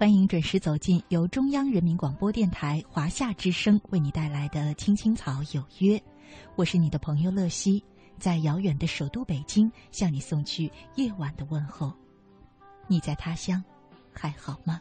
欢迎准时走进由中央人民广播电台华夏之声为你带来的《青青草有约》，我是你的朋友乐西，在遥远的首都北京向你送去夜晚的问候。你在他乡还好吗？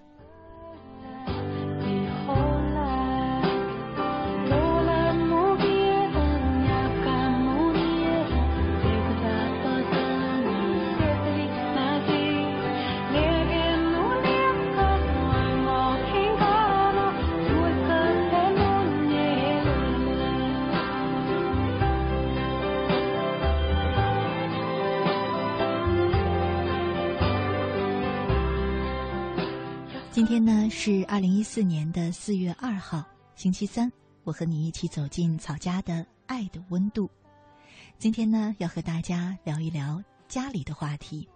今天呢是二零一四年的四月二号，星期三。我和你一起走进草家的爱的温度。今天呢，要和大家聊一聊家里的话题。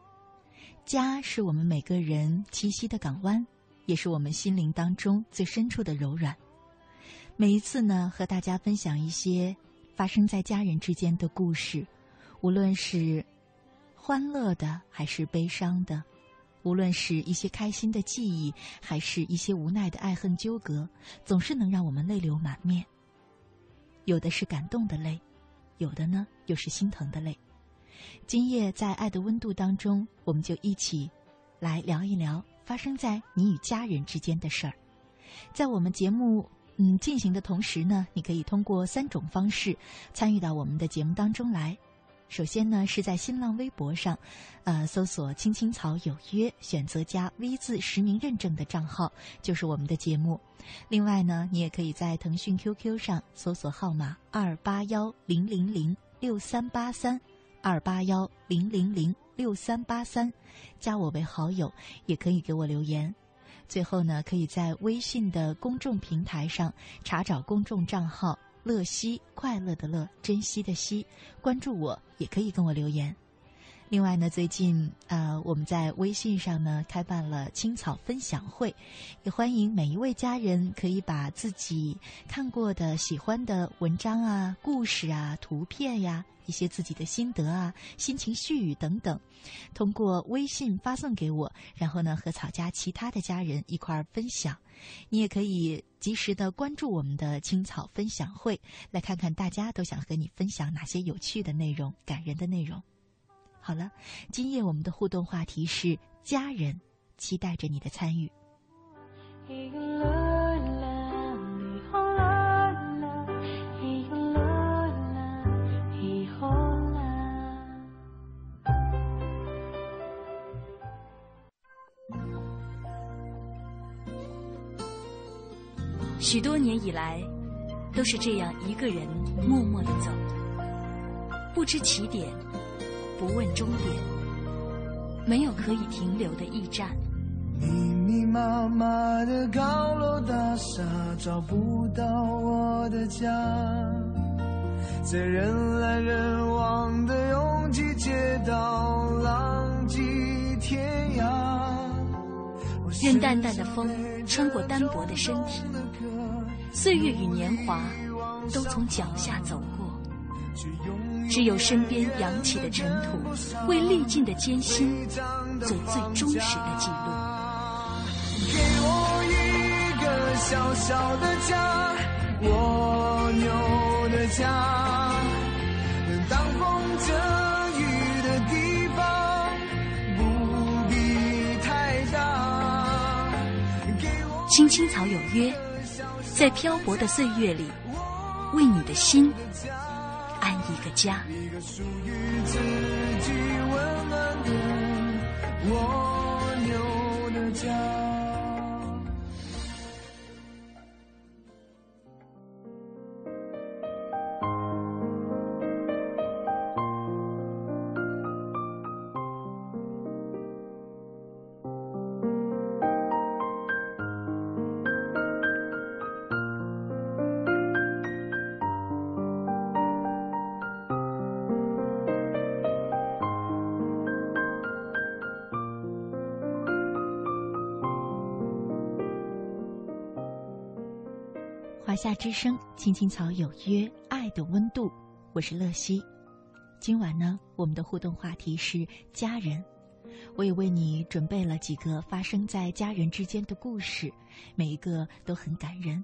家是我们每个人栖息的港湾，也是我们心灵当中最深处的柔软。每一次呢，和大家分享一些发生在家人之间的故事，无论是欢乐的还是悲伤的。无论是一些开心的记忆，还是一些无奈的爱恨纠葛，总是能让我们泪流满面。有的是感动的泪，有的呢又是心疼的泪。今夜在爱的温度当中，我们就一起来聊一聊发生在你与家人之间的事儿。在我们节目嗯进行的同时呢，你可以通过三种方式参与到我们的节目当中来。首先呢，是在新浪微博上，呃，搜索“青青草有约”，选择加 V 字实名认证的账号，就是我们的节目。另外呢，你也可以在腾讯 QQ 上搜索号码二八幺零零零六三八三，二八幺零零零六三八三，加我为好友，也可以给我留言。最后呢，可以在微信的公众平台上查找公众账号。乐西，快乐的乐，珍惜的惜，关注我也可以跟我留言。另外呢，最近呃，我们在微信上呢开办了青草分享会，也欢迎每一位家人可以把自己看过的、喜欢的文章啊、故事啊、图片呀、一些自己的心得啊、心情絮语等等，通过微信发送给我，然后呢和草家其他的家人一块儿分享。你也可以及时的关注我们的青草分享会，来看看大家都想和你分享哪些有趣的内容、感人的内容。好了，今夜我们的互动话题是家人，期待着你的参与。许多年以来，都是这样一个人默默的走，不知起点。不问终点，没有可以停留的驿站。密密麻麻的高楼大厦，找不到我的家。在人来人往的拥挤街道，浪迹天涯。任淡淡的风穿过单薄的身体，岁月与年华都从脚下走过。只有身边扬起的尘土，为历尽的艰辛做最忠实的记录。给我一个小小的家，蜗牛的家，青青草有约，在漂泊的岁月里，为你的心。安一个家。一个属于自己温暖的蜗牛的家。夏之声，青青草有约，爱的温度，我是乐西。今晚呢，我们的互动话题是家人。我也为你准备了几个发生在家人之间的故事，每一个都很感人。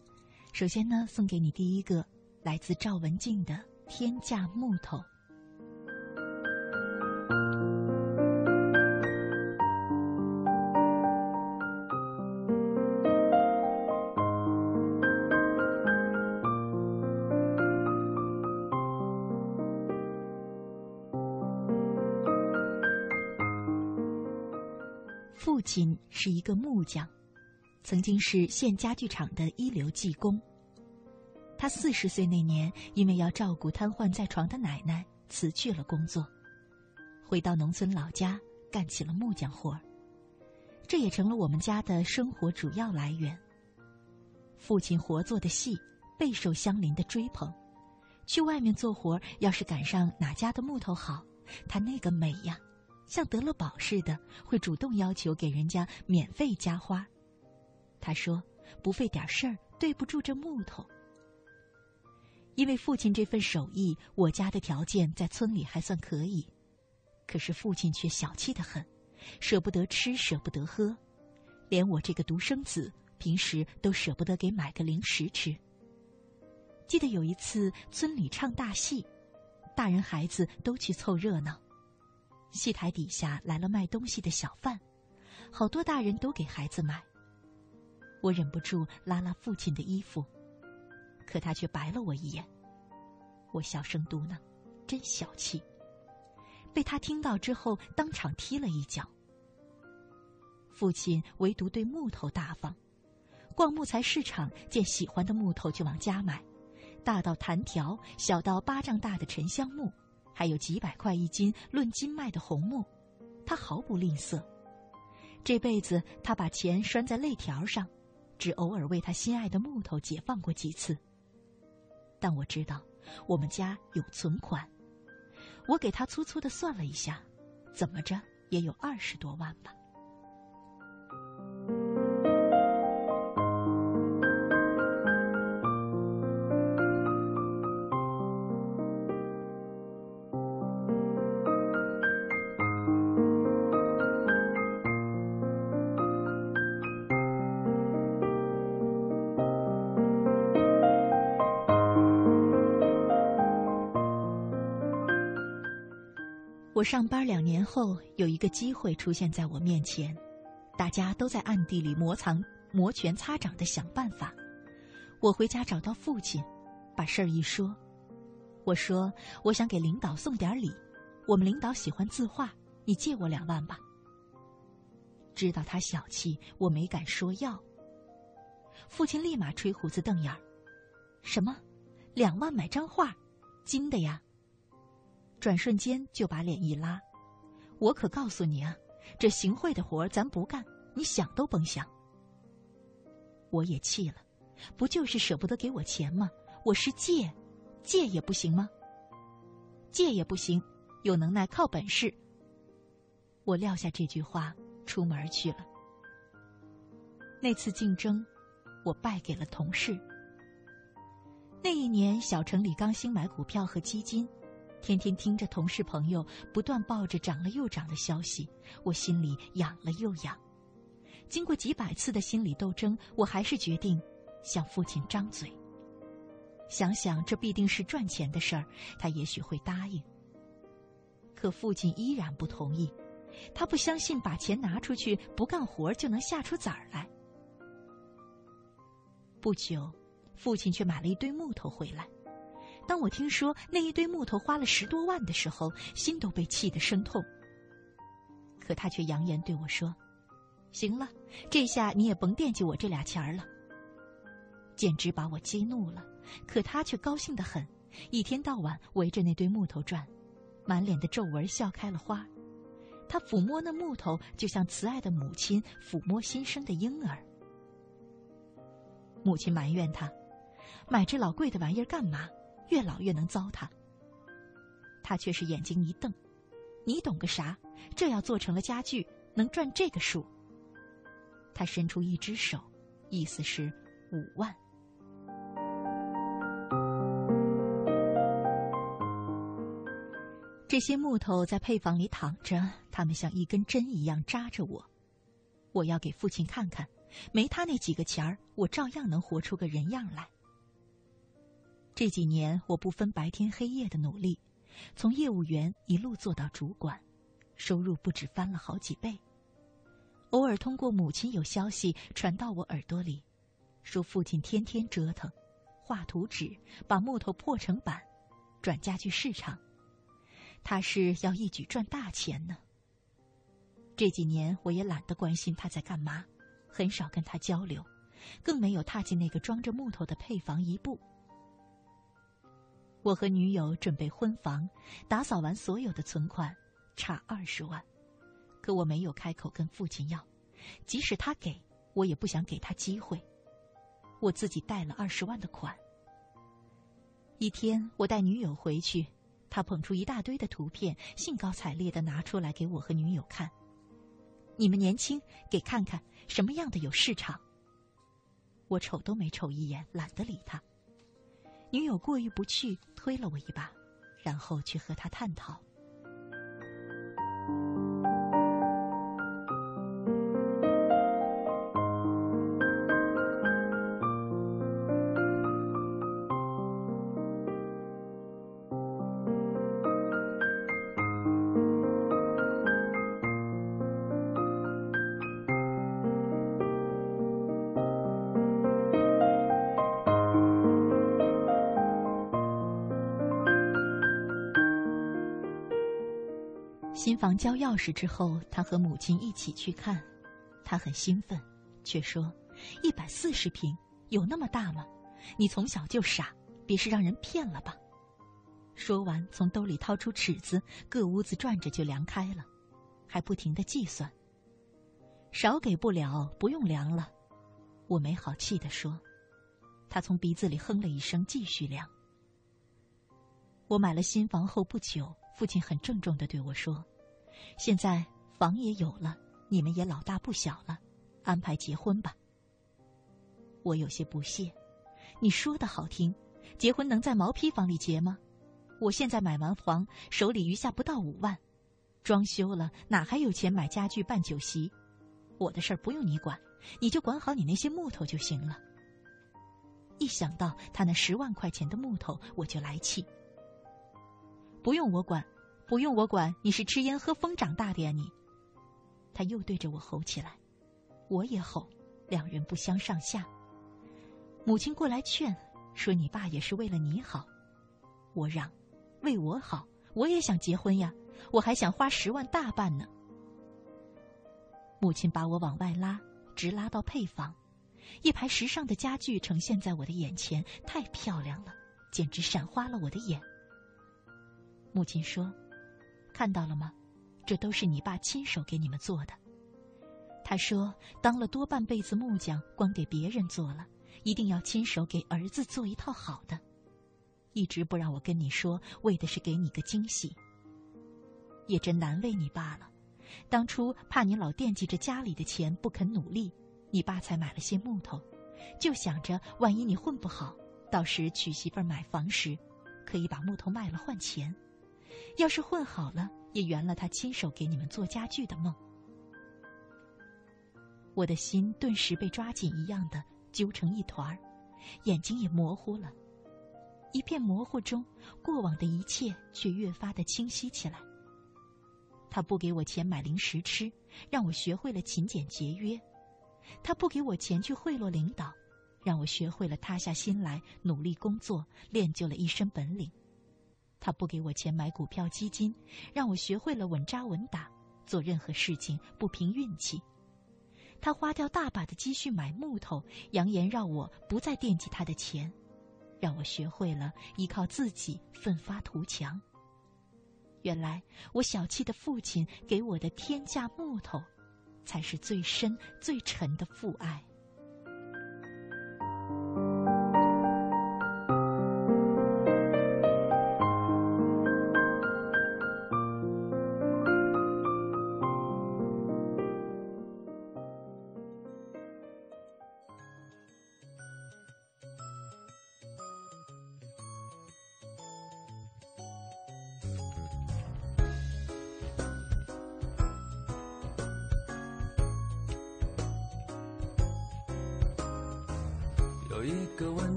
首先呢，送给你第一个，来自赵文静的《天价木头》。父亲是一个木匠，曾经是县家具厂的一流技工。他四十岁那年，因为要照顾瘫痪在床的奶奶，辞去了工作，回到农村老家干起了木匠活儿。这也成了我们家的生活主要来源。父亲活做的细，备受乡邻的追捧。去外面做活，要是赶上哪家的木头好，他那个美呀！像得了宝似的，会主动要求给人家免费加花。他说：“不费点事儿，对不住这木头。”因为父亲这份手艺，我家的条件在村里还算可以，可是父亲却小气的很，舍不得吃，舍不得喝，连我这个独生子，平时都舍不得给买个零食吃。记得有一次村里唱大戏，大人孩子都去凑热闹。戏台底下来了卖东西的小贩，好多大人都给孩子买。我忍不住拉拉父亲的衣服，可他却白了我一眼。我小声嘟囔：“真小气。”被他听到之后，当场踢了一脚。父亲唯独对木头大方，逛木材市场见喜欢的木头就往家买，大到弹条，小到巴掌大的沉香木。还有几百块一斤论斤卖的红木，他毫不吝啬。这辈子他把钱拴在肋条上，只偶尔为他心爱的木头解放过几次。但我知道，我们家有存款，我给他粗粗的算了一下，怎么着也有二十多万吧。我上班两年后，有一个机会出现在我面前，大家都在暗地里磨藏、摩拳擦掌的想办法。我回家找到父亲，把事儿一说，我说我想给领导送点礼，我们领导喜欢字画，你借我两万吧。知道他小气，我没敢说要。父亲立马吹胡子瞪眼儿：“什么？两万买张画？金的呀？”转瞬间就把脸一拉，我可告诉你啊，这行贿的活儿咱不干，你想都甭想。我也气了，不就是舍不得给我钱吗？我是借，借也不行吗？借也不行，有能耐靠本事。我撂下这句话，出门去了。那次竞争，我败给了同事。那一年，小城里刚兴买股票和基金。天天听着同事朋友不断抱着涨了又涨的消息，我心里痒了又痒。经过几百次的心理斗争，我还是决定向父亲张嘴。想想这必定是赚钱的事儿，他也许会答应。可父亲依然不同意，他不相信把钱拿出去不干活就能下出崽儿来。不久，父亲却买了一堆木头回来。当我听说那一堆木头花了十多万的时候，心都被气得生痛。可他却扬言对我说：“行了，这下你也甭惦记我这俩钱儿了。”简直把我激怒了。可他却高兴得很，一天到晚围着那堆木头转，满脸的皱纹笑开了花。他抚摸那木头，就像慈爱的母亲抚摸新生的婴儿。母亲埋怨他：“买这老贵的玩意儿干嘛？”越老越能糟蹋。他却是眼睛一瞪：“你懂个啥？这要做成了家具，能赚这个数。”他伸出一只手，意思是五万。这些木头在配房里躺着，它们像一根针一样扎着我。我要给父亲看看，没他那几个钱儿，我照样能活出个人样来。这几年，我不分白天黑夜的努力，从业务员一路做到主管，收入不止翻了好几倍。偶尔通过母亲有消息传到我耳朵里，说父亲天天折腾，画图纸，把木头破成板，转家具市场。他是要一举赚大钱呢。这几年我也懒得关心他在干嘛，很少跟他交流，更没有踏进那个装着木头的配房一步。我和女友准备婚房，打扫完所有的存款，差二十万，可我没有开口跟父亲要，即使他给我，也不想给他机会。我自己贷了二十万的款。一天，我带女友回去。他捧出一大堆的图片，兴高采烈的拿出来给我和女友看。你们年轻，给看看什么样的有市场。我瞅都没瞅一眼，懒得理他。女友过意不去，推了我一把，然后去和他探讨。房交钥匙之后，他和母亲一起去看，他很兴奋，却说：“一百四十平，有那么大吗？你从小就傻，别是让人骗了吧？”说完，从兜里掏出尺子，各屋子转着就量开了，还不停的计算。少给不了，不用量了，我没好气的说。他从鼻子里哼了一声，继续量。我买了新房后不久。父亲很郑重的对我说：“现在房也有了，你们也老大不小了，安排结婚吧。”我有些不屑：“你说的好听，结婚能在毛坯房里结吗？我现在买完房，手里余下不到五万，装修了哪还有钱买家具办酒席？我的事儿不用你管，你就管好你那些木头就行了。”一想到他那十万块钱的木头，我就来气。不用我管，不用我管，你是吃烟喝风长大的呀你！他又对着我吼起来，我也吼，两人不相上下。母亲过来劝，说你爸也是为了你好。我嚷，为我好，我也想结婚呀，我还想花十万大办呢。母亲把我往外拉，直拉到配房，一排时尚的家具呈现在我的眼前，太漂亮了，简直闪花了我的眼。母亲说：“看到了吗？这都是你爸亲手给你们做的。”他说：“当了多半辈子木匠，光给别人做了，一定要亲手给儿子做一套好的。一直不让我跟你说，为的是给你个惊喜。也真难为你爸了，当初怕你老惦记着家里的钱不肯努力，你爸才买了些木头，就想着万一你混不好，到时娶媳妇买房时，可以把木头卖了换钱。”要是混好了，也圆了他亲手给你们做家具的梦。我的心顿时被抓紧一样的揪成一团儿，眼睛也模糊了。一片模糊中，过往的一切却越发的清晰起来。他不给我钱买零食吃，让我学会了勤俭节约；他不给我钱去贿赂领导，让我学会了塌下心来努力工作，练就了一身本领。他不给我钱买股票基金，让我学会了稳扎稳打，做任何事情不凭运气。他花掉大把的积蓄买木头，扬言让我不再惦记他的钱，让我学会了依靠自己奋发图强。原来我小气的父亲给我的天价木头，才是最深最沉的父爱。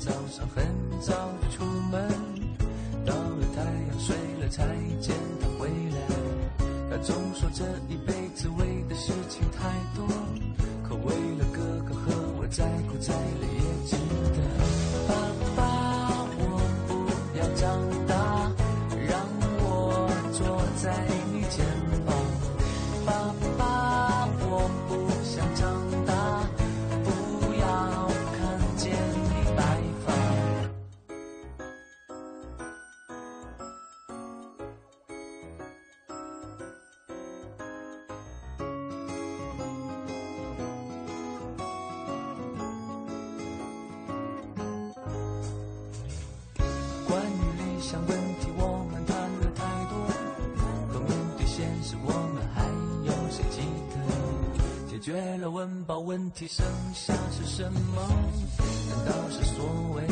早上很早问题，剩下是什么？难道是所谓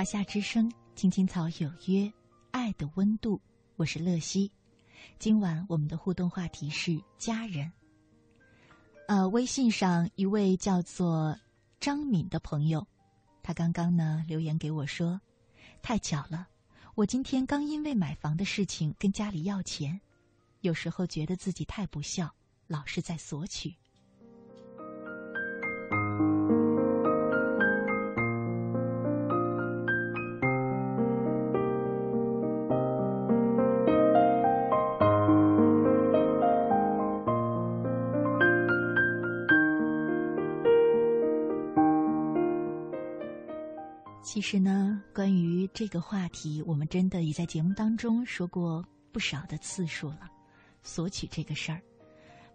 华夏之声，青青草有约，爱的温度，我是乐西。今晚我们的互动话题是家人。呃，微信上一位叫做张敏的朋友，他刚刚呢留言给我说：“太巧了，我今天刚因为买房的事情跟家里要钱，有时候觉得自己太不孝，老是在索取。”其实呢，关于这个话题，我们真的也在节目当中说过不少的次数了。索取这个事儿，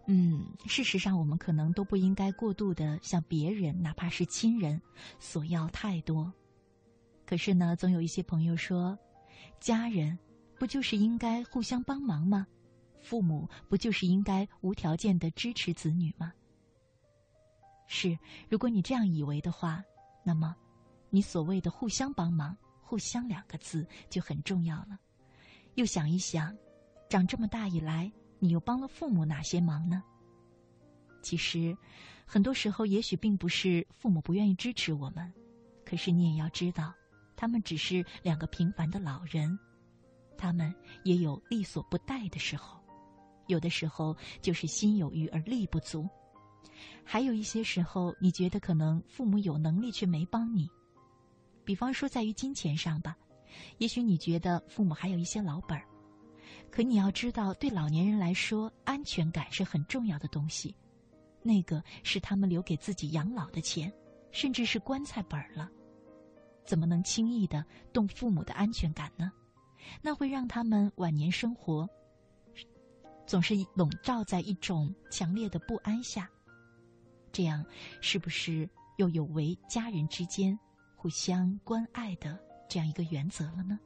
嗯，事实上我们可能都不应该过度的向别人，哪怕是亲人，索要太多。可是呢，总有一些朋友说，家人不就是应该互相帮忙吗？父母不就是应该无条件的支持子女吗？是，如果你这样以为的话，那么，你所谓的互相帮忙、互相两个字就很重要了。又想一想，长这么大以来，你又帮了父母哪些忙呢？其实，很多时候也许并不是父母不愿意支持我们，可是你也要知道，他们只是两个平凡的老人，他们也有力所不逮的时候，有的时候就是心有余而力不足。还有一些时候，你觉得可能父母有能力却没帮你，比方说在于金钱上吧，也许你觉得父母还有一些老本儿，可你要知道，对老年人来说，安全感是很重要的东西，那个是他们留给自己养老的钱，甚至是棺材本儿了，怎么能轻易的动父母的安全感呢？那会让他们晚年生活总是笼罩在一种强烈的不安下。这样，是不是又有违家人之间互相关爱的这样一个原则了呢？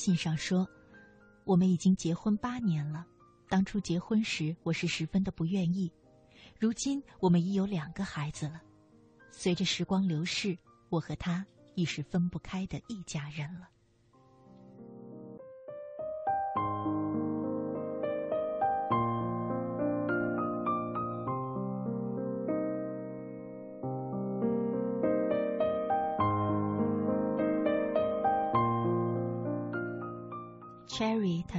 信上说：“我们已经结婚八年了。当初结婚时，我是十分的不愿意。如今，我们已有两个孩子了。随着时光流逝，我和他已是分不开的一家人了。”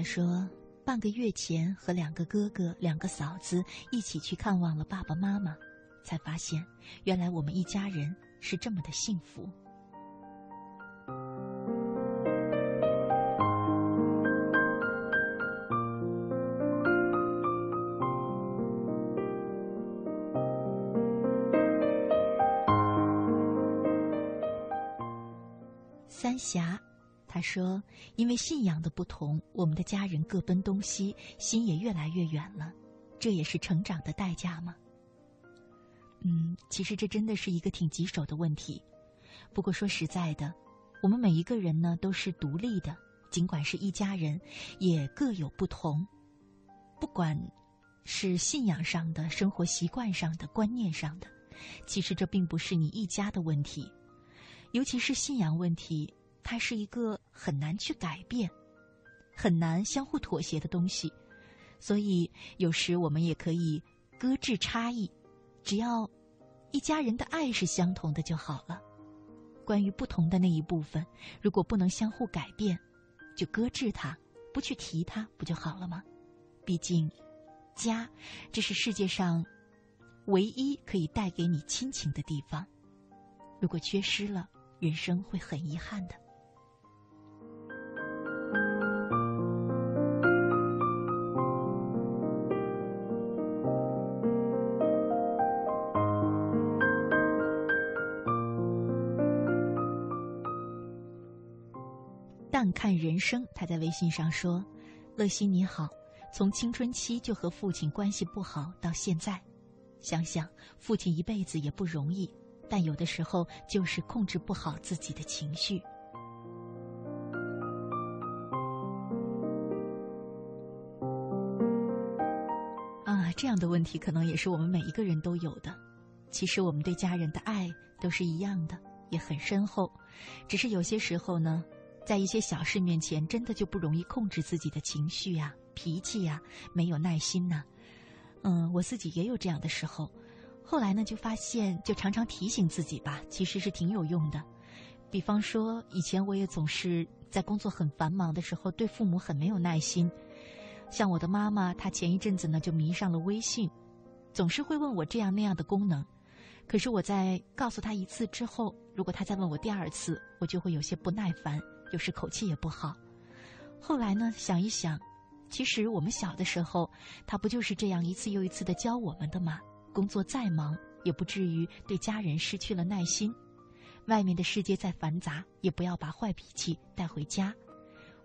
说，半个月前和两个哥哥、两个嫂子一起去看望了爸爸妈妈，才发现原来我们一家人是这么的幸福。三峡。他说：“因为信仰的不同，我们的家人各奔东西，心也越来越远了。这也是成长的代价吗？”嗯，其实这真的是一个挺棘手的问题。不过说实在的，我们每一个人呢都是独立的，尽管是一家人，也各有不同。不管是信仰上的、生活习惯上的、观念上的，其实这并不是你一家的问题，尤其是信仰问题。它是一个很难去改变、很难相互妥协的东西，所以有时我们也可以搁置差异，只要一家人的爱是相同的就好了。关于不同的那一部分，如果不能相互改变，就搁置它，不去提它，不就好了吗？毕竟，家这是世界上唯一可以带给你亲情的地方，如果缺失了，人生会很遗憾的。人生，他在微信上说：“乐西你好，从青春期就和父亲关系不好到现在，想想父亲一辈子也不容易，但有的时候就是控制不好自己的情绪。”啊，这样的问题可能也是我们每一个人都有的。其实我们对家人的爱都是一样的，也很深厚，只是有些时候呢。在一些小事面前，真的就不容易控制自己的情绪呀、脾气呀，没有耐心呐。嗯，我自己也有这样的时候。后来呢，就发现，就常常提醒自己吧，其实是挺有用的。比方说，以前我也总是在工作很繁忙的时候，对父母很没有耐心。像我的妈妈，她前一阵子呢就迷上了微信，总是会问我这样那样的功能。可是我在告诉她一次之后，如果她再问我第二次，我就会有些不耐烦，有时口气也不好。后来呢，想一想，其实我们小的时候，他不就是这样一次又一次的教我们的吗？工作再忙，也不至于对家人失去了耐心。外面的世界再繁杂，也不要把坏脾气带回家。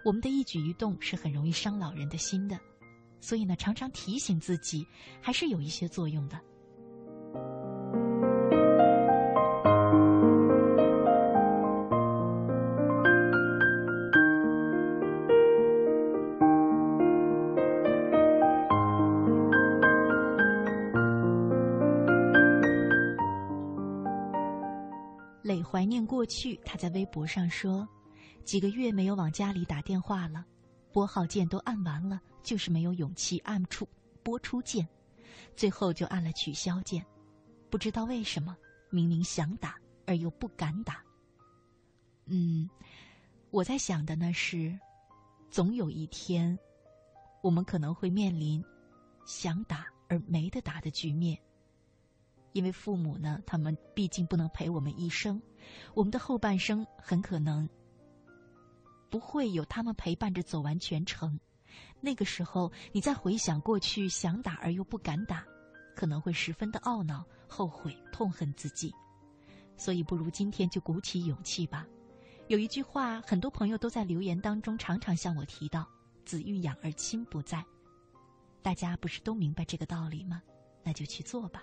我们的一举一动是很容易伤老人的心的，所以呢，常常提醒自己，还是有一些作用的。念过去，他在微博上说：“几个月没有往家里打电话了，拨号键都按完了，就是没有勇气按出拨出键，最后就按了取消键。不知道为什么，明明想打而又不敢打。嗯，我在想的呢是，总有一天，我们可能会面临想打而没得打的局面。”因为父母呢，他们毕竟不能陪我们一生，我们的后半生很可能不会有他们陪伴着走完全程。那个时候，你再回想过去，想打而又不敢打，可能会十分的懊恼、后悔、痛恨自己。所以，不如今天就鼓起勇气吧。有一句话，很多朋友都在留言当中常常向我提到：“子欲养而亲不在。”大家不是都明白这个道理吗？那就去做吧。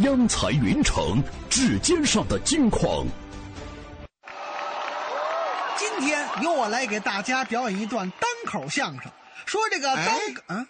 央财云城，指尖上的金矿。今天由我来给大家表演一段单口相声，说这个单啊，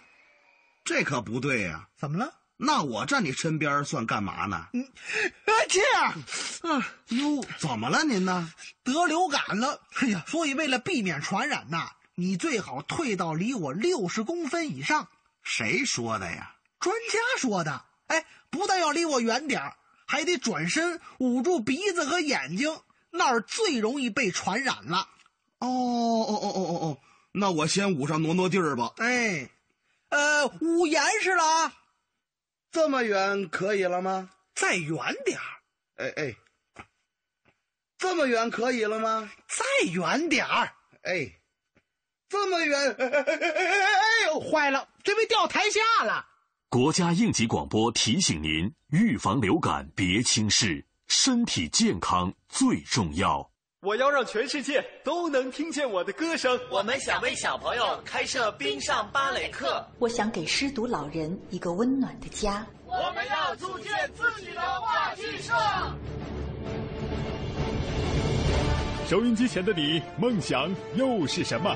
这可不对呀！怎么了？那我站你身边算干嘛呢？嗯，啊这样，啊哟，怎么了您呢？得流感了，哎呀，所以为了避免传染呐，你最好退到离我六十公分以上。谁说的呀？专家说的。哎，不但要离我远点还得转身捂住鼻子和眼睛，那儿最容易被传染了。哦哦哦哦哦哦，那我先捂上挪挪地儿吧。哎，呃，捂严实了啊，这么远可以了吗？再远点儿。哎哎，这么远可以了吗？再远点儿。哎，这么远。哎呦，坏了，这被掉台下了。国家应急广播提醒您：预防流感别轻视，身体健康最重要。我要让全世界都能听见我的歌声。我们想为小朋友开设冰上芭蕾课。我想给失独老人一个温暖的家。我们要组建自己的话剧社。收音机前的你，梦想又是什么？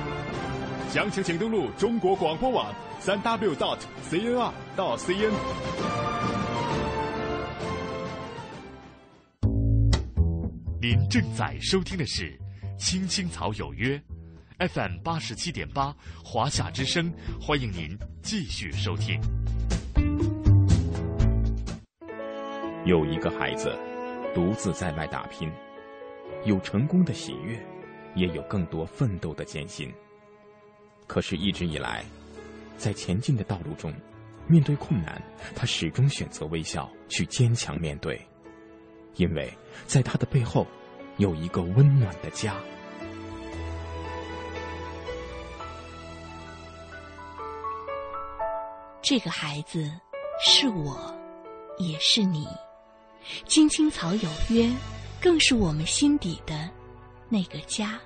详情请登录中国广播网三 w dot cnr 到 cn。您正在收听的是《青青草有约》，FM 八十七点八，华夏之声，欢迎您继续收听。有一个孩子独自在外打拼，有成功的喜悦，也有更多奋斗的艰辛。可是，一直以来，在前进的道路中，面对困难，他始终选择微笑，去坚强面对，因为在他的背后，有一个温暖的家。这个孩子，是我，也是你。青青草有约，更是我们心底的那个家。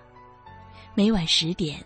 每晚十点。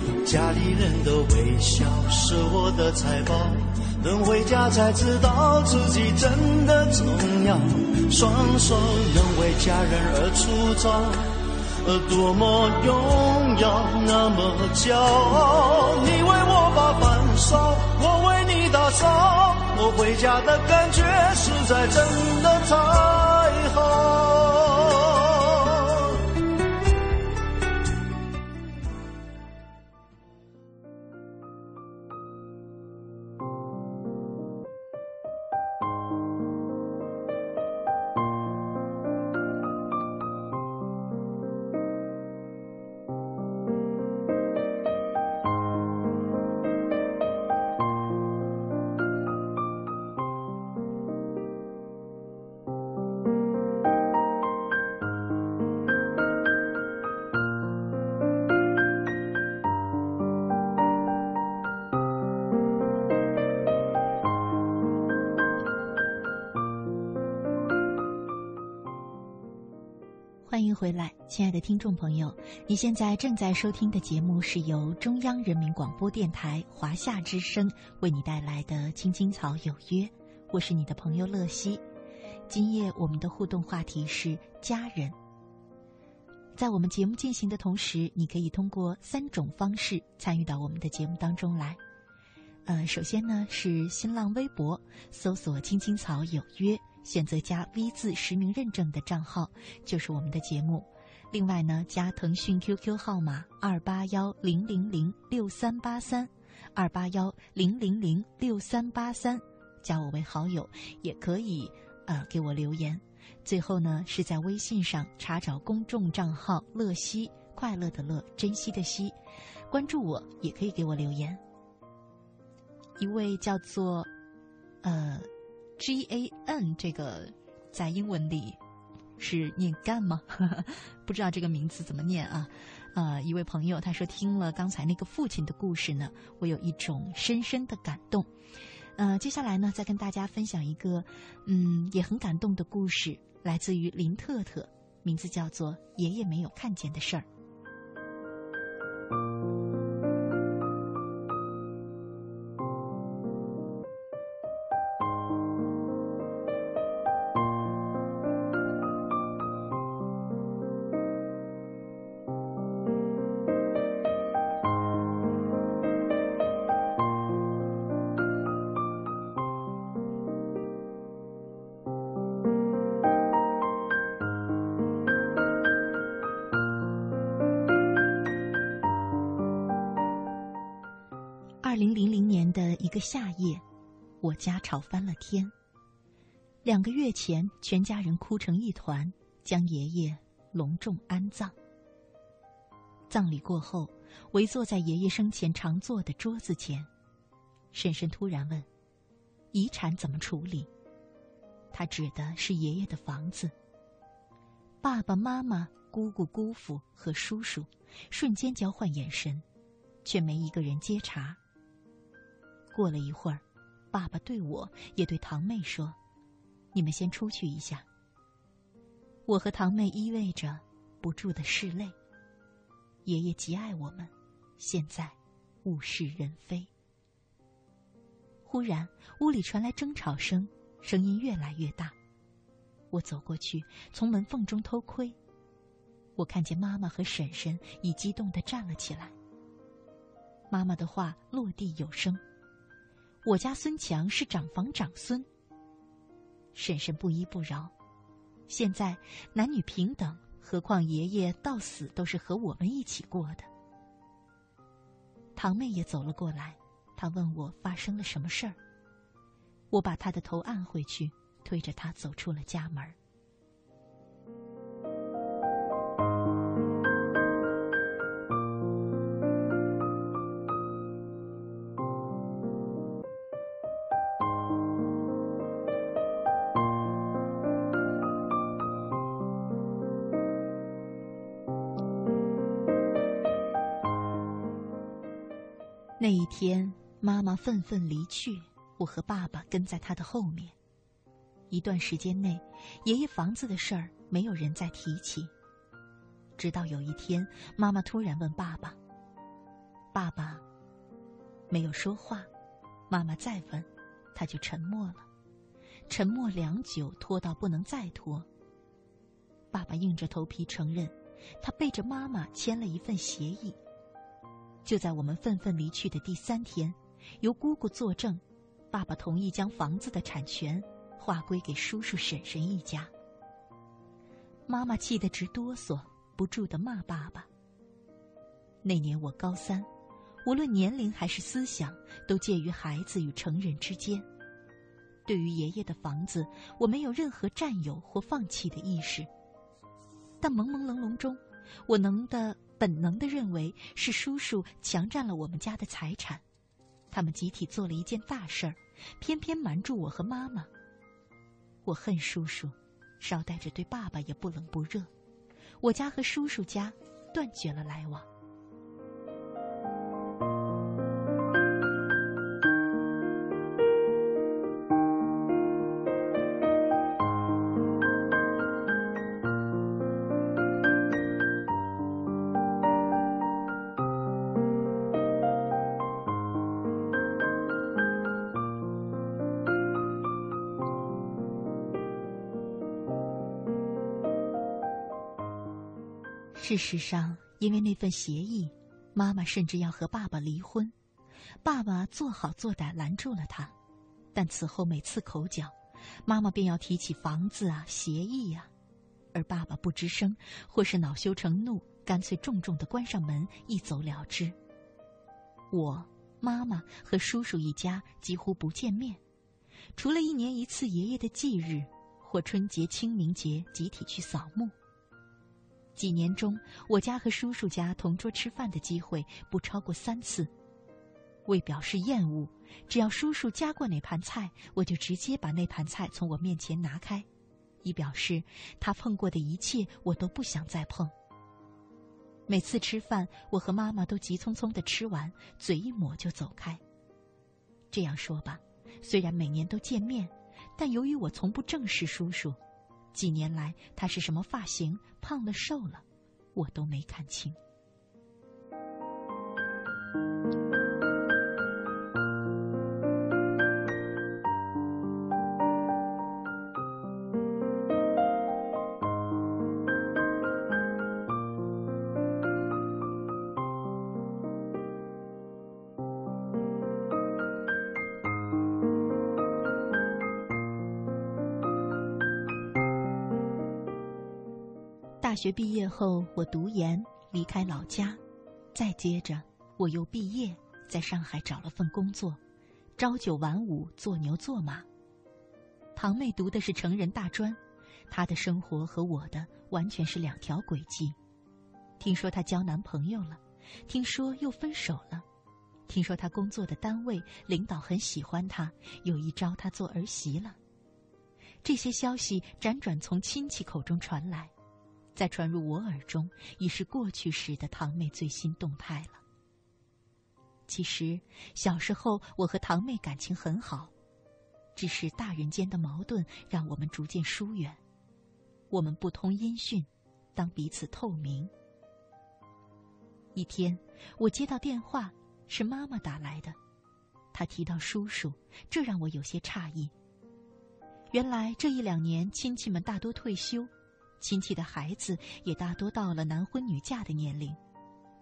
家里人的微笑是我的财宝，等回家才知道自己真的重要。双手能为家人而粗糙，而多么荣耀，那么骄傲。你为我把饭烧，我为你打扫，我回家的感觉实在真的太好。回来，亲爱的听众朋友，你现在正在收听的节目是由中央人民广播电台华夏之声为你带来的《青青草有约》，我是你的朋友乐西。今夜我们的互动话题是家人。在我们节目进行的同时，你可以通过三种方式参与到我们的节目当中来。呃，首先呢是新浪微博搜索“青青草有约”。选择加 V 字实名认证的账号就是我们的节目。另外呢，加腾讯 QQ 号码二八幺零零零六三八三，二八幺零零零六三八三，加我为好友也可以，呃，给我留言。最后呢，是在微信上查找公众账号“乐西”，快乐的乐，珍惜的惜，关注我也可以给我留言。一位叫做，呃。G A N 这个在英文里是念干吗？不知道这个名字怎么念啊？呃，一位朋友他说听了刚才那个父亲的故事呢，我有一种深深的感动。呃，接下来呢，再跟大家分享一个嗯也很感动的故事，来自于林特特，名字叫做《爷爷没有看见的事儿》。夏夜，我家吵翻了天。两个月前，全家人哭成一团，将爷爷隆重安葬。葬礼过后，围坐在爷爷生前常坐的桌子前，婶婶突然问：“遗产怎么处理？”他指的是爷爷的房子。爸爸妈妈、姑姑、姑父和叔叔瞬间交换眼神，却没一个人接茬。过了一会儿，爸爸对我也对堂妹说：“你们先出去一下。”我和堂妹依偎着，不住的拭泪。爷爷极爱我们，现在物是人非。忽然，屋里传来争吵声。声音越来越大，我走过去，从门缝中偷窥。我看见妈妈和婶婶已激动的站了起来。妈妈的话落地有声：“我家孙强是长房长孙。”婶婶不依不饶：“现在男女平等，何况爷爷到死都是和我们一起过的。”堂妹也走了过来，她问我发生了什么事儿。我把她的头按回去，推着她走出了家门。那一天，妈妈愤愤离去。我和爸爸跟在他的后面。一段时间内，爷爷房子的事儿没有人再提起。直到有一天，妈妈突然问爸爸：“爸爸没有说话。”妈妈再问，他就沉默了。沉默良久，拖到不能再拖。爸爸硬着头皮承认，他背着妈妈签了一份协议。就在我们愤愤离去的第三天，由姑姑作证。爸爸同意将房子的产权划归给叔叔婶婶一家。妈妈气得直哆嗦，不住的骂爸爸。那年我高三，无论年龄还是思想，都介于孩子与成人之间。对于爷爷的房子，我没有任何占有或放弃的意识。但朦朦胧胧中，我能的本能的认为是叔叔强占了我们家的财产。他们集体做了一件大事儿，偏偏瞒住我和妈妈。我恨叔叔，捎带着对爸爸也不冷不热。我家和叔叔家断绝了来往。事实上，因为那份协议，妈妈甚至要和爸爸离婚。爸爸做好做歹拦住了他，但此后每次口角，妈妈便要提起房子啊、协议呀，而爸爸不吱声，或是恼羞成怒，干脆重重的关上门，一走了之。我、妈妈和叔叔一家几乎不见面，除了一年一次爷爷的忌日，或春节、清明节集体去扫墓。几年中，我家和叔叔家同桌吃饭的机会不超过三次。为表示厌恶，只要叔叔夹过哪盘菜，我就直接把那盘菜从我面前拿开，以表示他碰过的一切我都不想再碰。每次吃饭，我和妈妈都急匆匆的吃完，嘴一抹就走开。这样说吧，虽然每年都见面，但由于我从不正视叔叔。几年来，他是什么发型，胖了瘦了，我都没看清。大学毕业后，我读研离开老家，再接着我又毕业，在上海找了份工作，朝九晚五，做牛做马。堂妹读的是成人大专，她的生活和我的完全是两条轨迹。听说她交男朋友了，听说又分手了，听说她工作的单位领导很喜欢她，有意招她做儿媳了。这些消息辗转从亲戚口中传来，再传入我耳中，已是过去时的堂妹最新动态了。其实小时候我和堂妹感情很好，只是大人间的矛盾让我们逐渐疏远。我们不通音讯，当彼此透明。一天，我接到电话，是妈妈打来的，她提到叔叔，这让我有些诧异。原来这一两年，亲戚们大多退休，亲戚的孩子也大多到了男婚女嫁的年龄，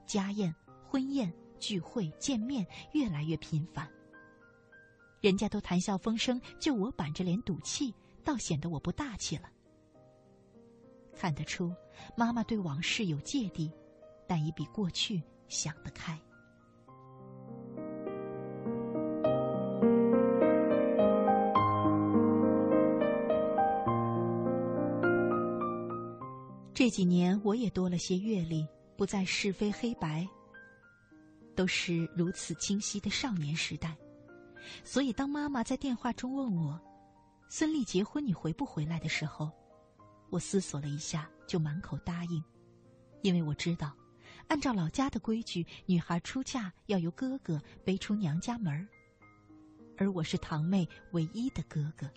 家宴、婚宴、聚会、见面越来越频繁。人家都谈笑风生，就我板着脸赌气，倒显得我不大气了。看得出，妈妈对往事有芥蒂，但也比过去想得开。这几年我也多了些阅历，不再是非黑白，都是如此清晰的少年时代。所以，当妈妈在电话中问我：“孙俪结婚，你回不回来？”的时候，我思索了一下，就满口答应，因为我知道，按照老家的规矩，女孩出嫁要由哥哥背出娘家门儿，而我是堂妹唯一的哥哥。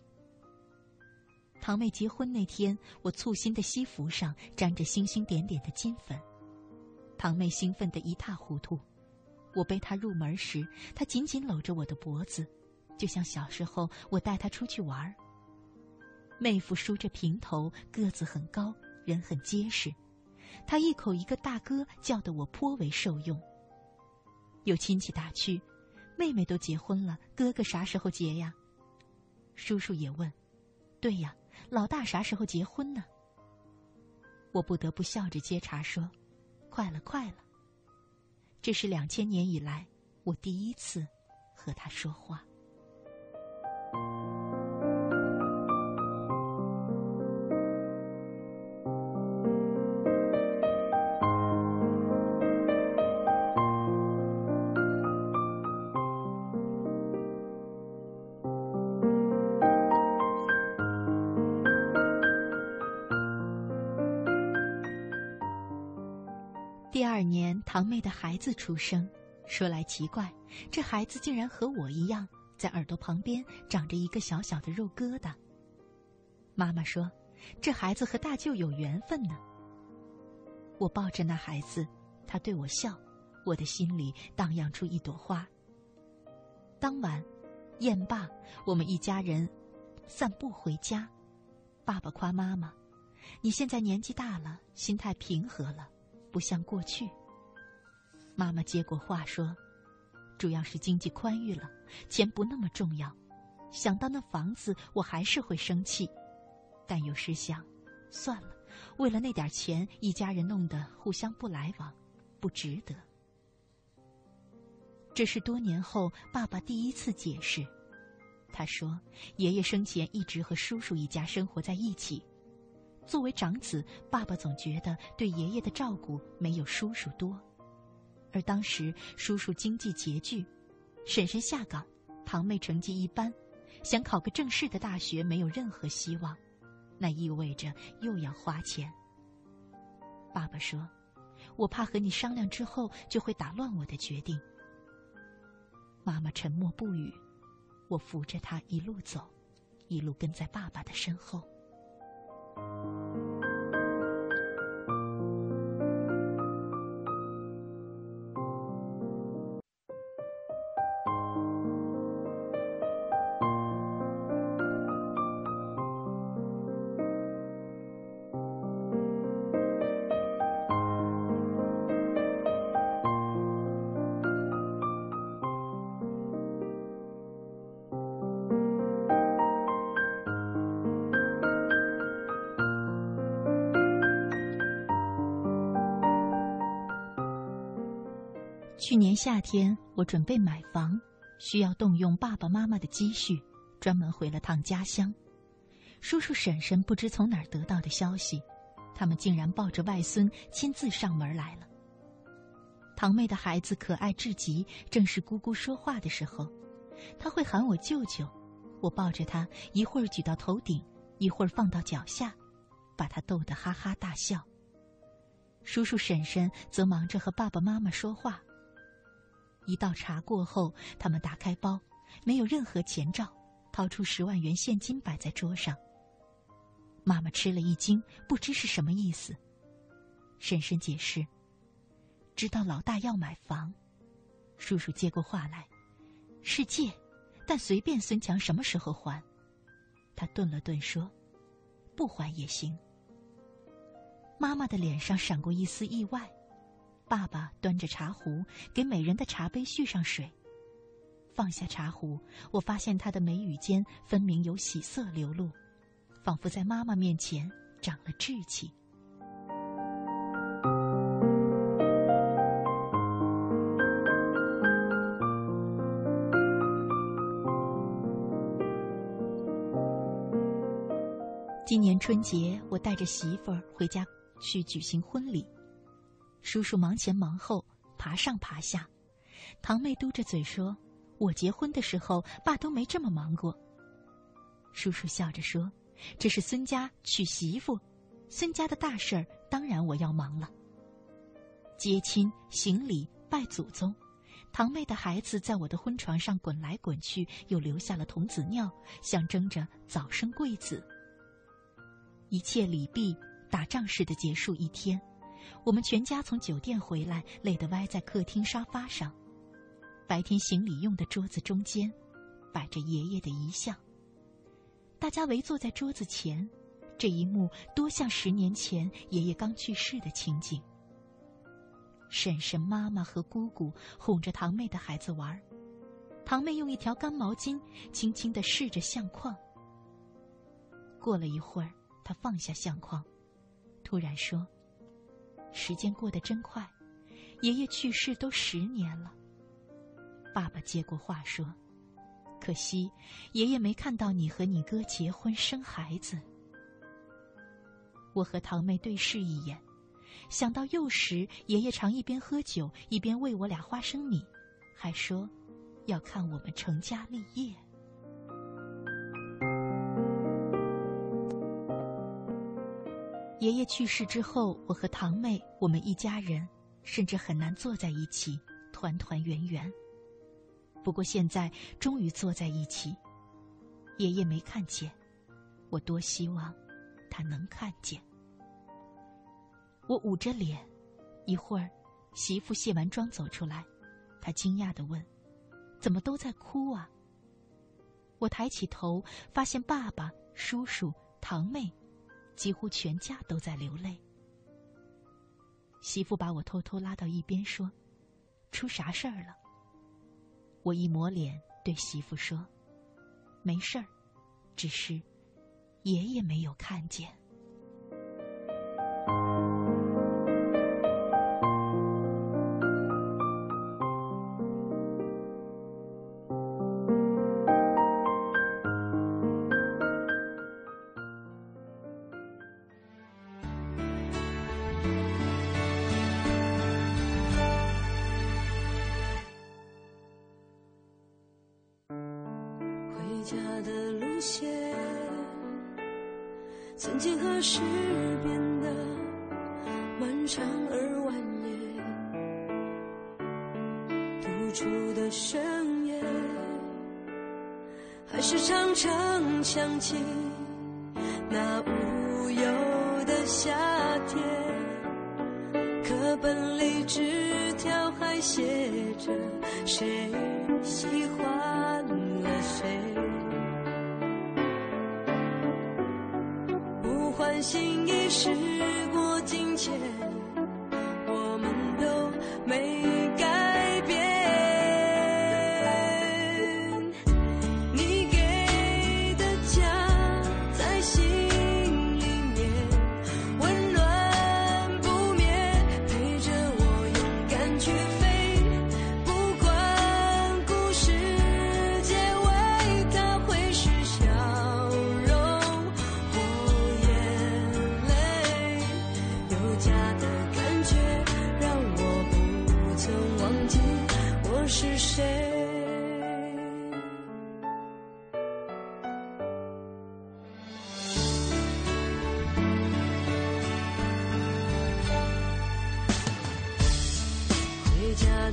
堂妹结婚那天，我簇新的西服上沾着星星点点的金粉。堂妹兴奋得一塌糊涂。我背她入门时，她紧紧搂着我的脖子，就像小时候我带她出去玩。妹夫梳着平头，个子很高，人很结实。他一口一个大哥，叫得我颇为受用。有亲戚打趣：“妹妹都结婚了，哥哥啥时候结呀？”叔叔也问：“对呀。”老大啥时候结婚呢？我不得不笑着接茬说：“快了，快了。”这是两千年以来我第一次和他说话。的孩子出生，说来奇怪，这孩子竟然和我一样，在耳朵旁边长着一个小小的肉疙瘩。妈妈说，这孩子和大舅有缘分呢。我抱着那孩子，他对我笑，我的心里荡漾出一朵花。当晚，宴罢，我们一家人散步回家，爸爸夸妈妈：“你现在年纪大了，心态平和了，不像过去。”妈妈接过话说：“主要是经济宽裕了，钱不那么重要。想到那房子，我还是会生气，但有时想，算了，为了那点钱，一家人弄得互相不来往，不值得。”这是多年后爸爸第一次解释，他说：“爷爷生前一直和叔叔一家生活在一起，作为长子，爸爸总觉得对爷爷的照顾没有叔叔多。”而当时叔叔经济拮据，婶婶下岗，堂妹成绩一般，想考个正式的大学没有任何希望，那意味着又要花钱。爸爸说：“我怕和你商量之后就会打乱我的决定。”妈妈沉默不语，我扶着她一路走，一路跟在爸爸的身后。夏天，我准备买房，需要动用爸爸妈妈的积蓄，专门回了趟家乡。叔叔婶婶不知从哪儿得到的消息，他们竟然抱着外孙亲自上门来了。堂妹的孩子可爱至极，正是姑姑说话的时候，他会喊我舅舅，我抱着他一会儿举到头顶，一会儿放到脚下，把他逗得哈哈大笑。叔叔婶婶则忙着和爸爸妈妈说话。一道茶过后，他们打开包，没有任何前兆，掏出十万元现金摆在桌上。妈妈吃了一惊，不知是什么意思。婶婶解释：“知道老大要买房。”叔叔接过话来：“是借，但随便孙强什么时候还。”他顿了顿说：“不还也行。”妈妈的脸上闪过一丝意外。爸爸端着茶壶，给每人的茶杯续上水。放下茶壶，我发现他的眉宇间分明有喜色流露，仿佛在妈妈面前长了志气。今年春节，我带着媳妇儿回家去举行婚礼。叔叔忙前忙后，爬上爬下，堂妹嘟着嘴说：“我结婚的时候，爸都没这么忙过。”叔叔笑着说：“这是孙家娶媳妇，孙家的大事儿，当然我要忙了。接亲、行礼、拜祖宗，堂妹的孩子在我的婚床上滚来滚去，又留下了童子尿，象征着早生贵子。一切礼毕，打仗似的结束一天。”我们全家从酒店回来，累得歪在客厅沙发上。白天行礼用的桌子中间，摆着爷爷的遗像。大家围坐在桌子前，这一幕多像十年前爷爷刚去世的情景。婶婶、妈妈和姑姑哄着堂妹的孩子玩，堂妹用一条干毛巾轻轻地拭着相框。过了一会儿，她放下相框，突然说。时间过得真快，爷爷去世都十年了。爸爸接过话说：“可惜爷爷没看到你和你哥结婚生孩子。”我和堂妹对视一眼，想到幼时爷爷常一边喝酒一边喂我俩花生米，还说要看我们成家立业。爷爷去世之后，我和堂妹，我们一家人，甚至很难坐在一起，团团圆圆。不过现在终于坐在一起，爷爷没看见，我多希望他能看见。我捂着脸，一会儿，媳妇卸完妆走出来，她惊讶的问：“怎么都在哭啊？”我抬起头，发现爸爸、叔叔、堂妹。几乎全家都在流泪。媳妇把我偷偷拉到一边说：“出啥事儿了？”我一抹脸，对媳妇说：“没事儿，只是爷爷没有看见。”事变得漫长而蜿蜒，独处的深夜，还是常常想起那无忧的夏天。课本里纸条还写着谁喜欢。心已是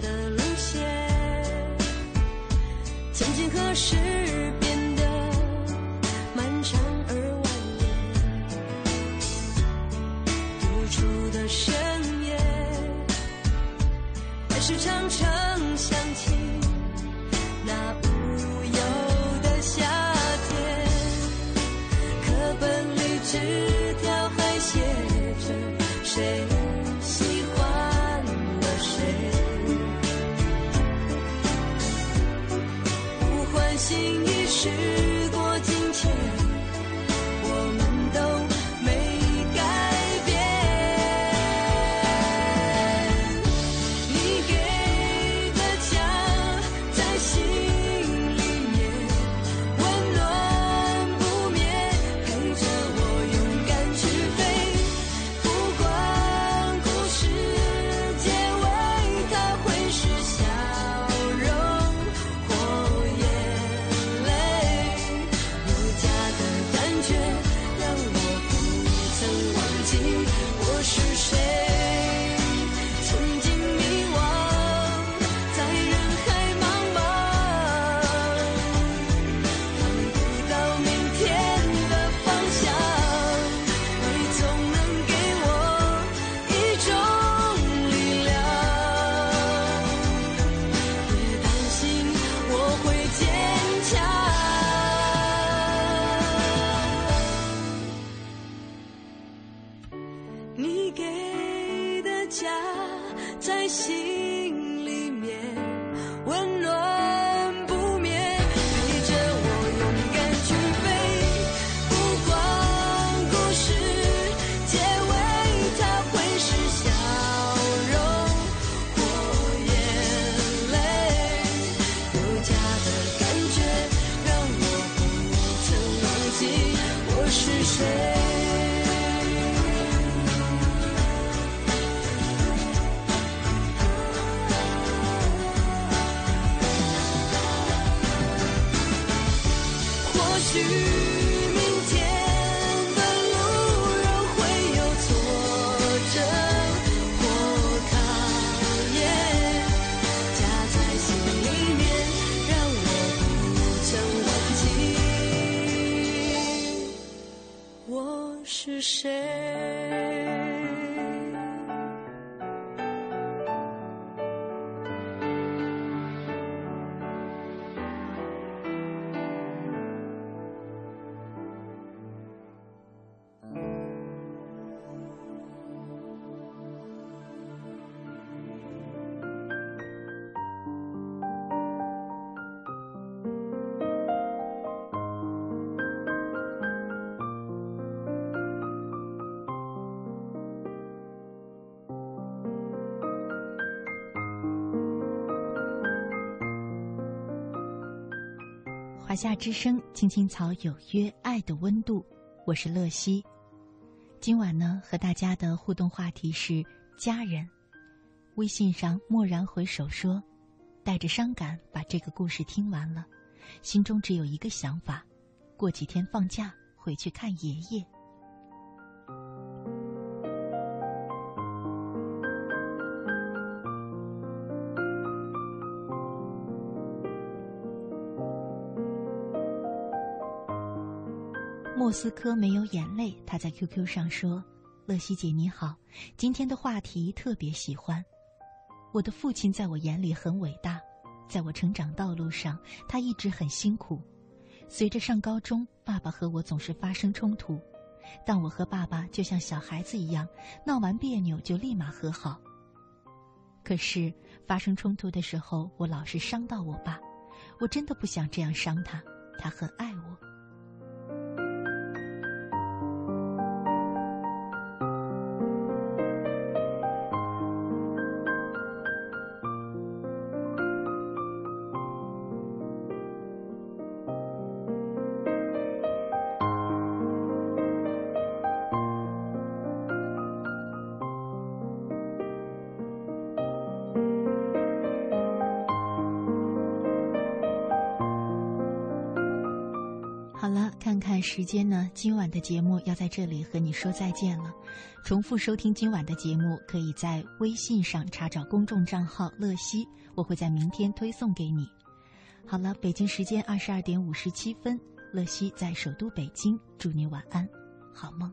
the 你给的家在心里面温暖不灭陪着我勇敢去飞不管故事结尾它会是笑容或眼泪有家的感觉让我不曾忘记我是谁夏之声，青青草有约，爱的温度，我是乐西。今晚呢，和大家的互动话题是家人。微信上蓦然回首说，带着伤感把这个故事听完了，心中只有一个想法：过几天放假回去看爷爷。莫斯科没有眼泪。他在 QQ 上说：“乐西姐你好，今天的话题特别喜欢。我的父亲在我眼里很伟大，在我成长道路上，他一直很辛苦。随着上高中，爸爸和我总是发生冲突，但我和爸爸就像小孩子一样，闹完别扭就立马和好。可是发生冲突的时候，我老是伤到我爸，我真的不想这样伤他，他很爱我。”时间呢，今晚的节目要在这里和你说再见了。重复收听今晚的节目，可以在微信上查找公众账号“乐西”，我会在明天推送给你。好了，北京时间二十二点五十七分，乐西在首都北京，祝你晚安，好梦。